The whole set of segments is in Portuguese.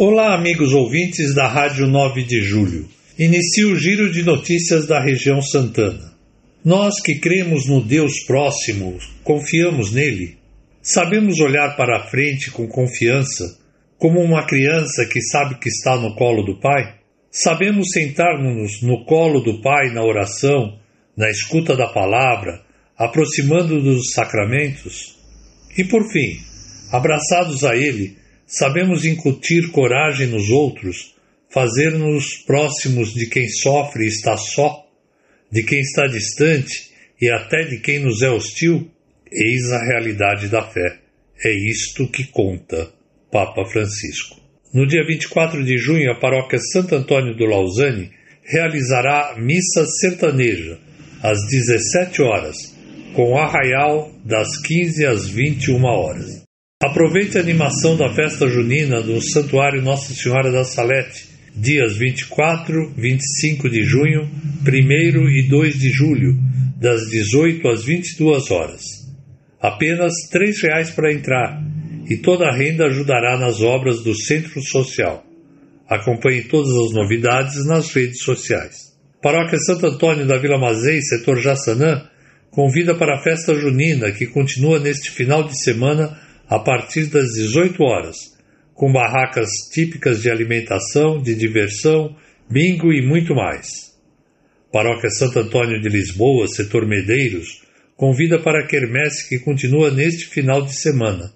Olá, amigos ouvintes da Rádio 9 de Julho. Inicio o giro de notícias da região Santana. Nós que cremos no Deus próximo, confiamos nele, sabemos olhar para a frente com confiança, como uma criança que sabe que está no colo do Pai? Sabemos sentar-nos no colo do Pai na oração, na escuta da palavra, aproximando dos sacramentos? E por fim, abraçados a Ele, Sabemos incutir coragem nos outros, fazer-nos próximos de quem sofre e está só, de quem está distante e até de quem nos é hostil? Eis a realidade da fé. É isto que conta Papa Francisco. No dia 24 de junho, a paróquia Santo Antônio do Lausanne realizará missa sertaneja às 17 horas, com arraial das 15 às 21 horas. Aproveite a animação da festa junina do Santuário Nossa Senhora da Salete, dias 24, 25 de junho, 1 e 2 de julho, das 18 às 22 horas. Apenas R$ reais para entrar e toda a renda ajudará nas obras do Centro Social. Acompanhe todas as novidades nas redes sociais. Paróquia Santo Antônio da Vila Mazei, setor Jaçanã, convida para a festa junina que continua neste final de semana a partir das 18 horas, com barracas típicas de alimentação, de diversão, bingo e muito mais. Paróquia Santo Antônio de Lisboa, setor Medeiros, convida para a quermesse que continua neste final de semana.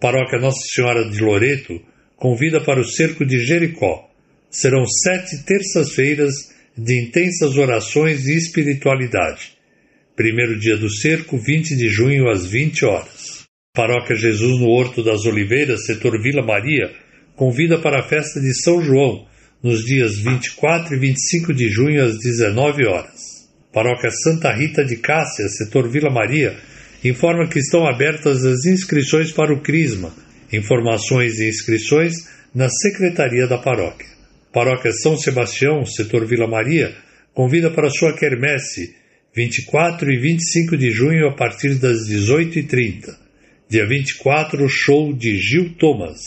Paróquia Nossa Senhora de Loreto convida para o Cerco de Jericó. Serão sete terças-feiras de intensas orações e espiritualidade. Primeiro dia do cerco, 20 de junho, às 20 horas. Paróquia Jesus no Horto das Oliveiras, setor Vila Maria, convida para a festa de São João, nos dias 24 e 25 de junho, às 19 horas. Paróquia Santa Rita de Cássia, setor Vila Maria, informa que estão abertas as inscrições para o Crisma. Informações e inscrições na Secretaria da Paróquia. Paróquia São Sebastião, setor Vila Maria, convida para sua quermesse, 24 e 25 de junho, a partir das 18h30. Dia 24, show de Gil Thomas.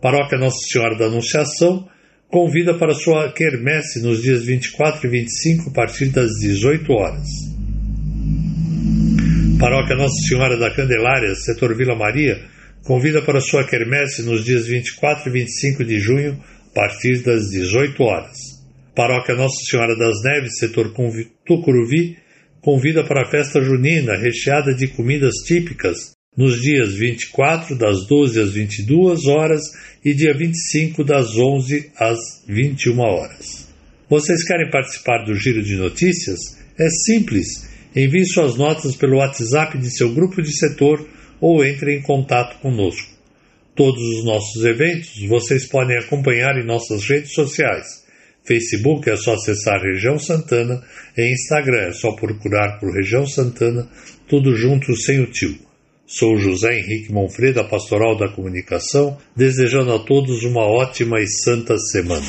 Paróquia Nossa Senhora da Anunciação convida para sua quermesse nos dias 24 e 25 a partir das 18 horas. Paróquia Nossa Senhora da Candelária, setor Vila Maria, convida para sua quermesse nos dias 24 e 25 de junho a partir das 18 horas. Paróquia Nossa Senhora das Neves, setor Tucuruvi, convida para a festa junina recheada de comidas típicas nos dias 24, das 12 às 22 horas e dia 25, das 11 às 21 horas. Vocês querem participar do Giro de Notícias? É simples. Envie suas notas pelo WhatsApp de seu grupo de setor ou entre em contato conosco. Todos os nossos eventos vocês podem acompanhar em nossas redes sociais. Facebook é só acessar Região Santana e Instagram é só procurar por Região Santana, tudo junto sem o tio. Sou José Henrique Monfreda, Pastoral da Comunicação, desejando a todos uma ótima e santa semana.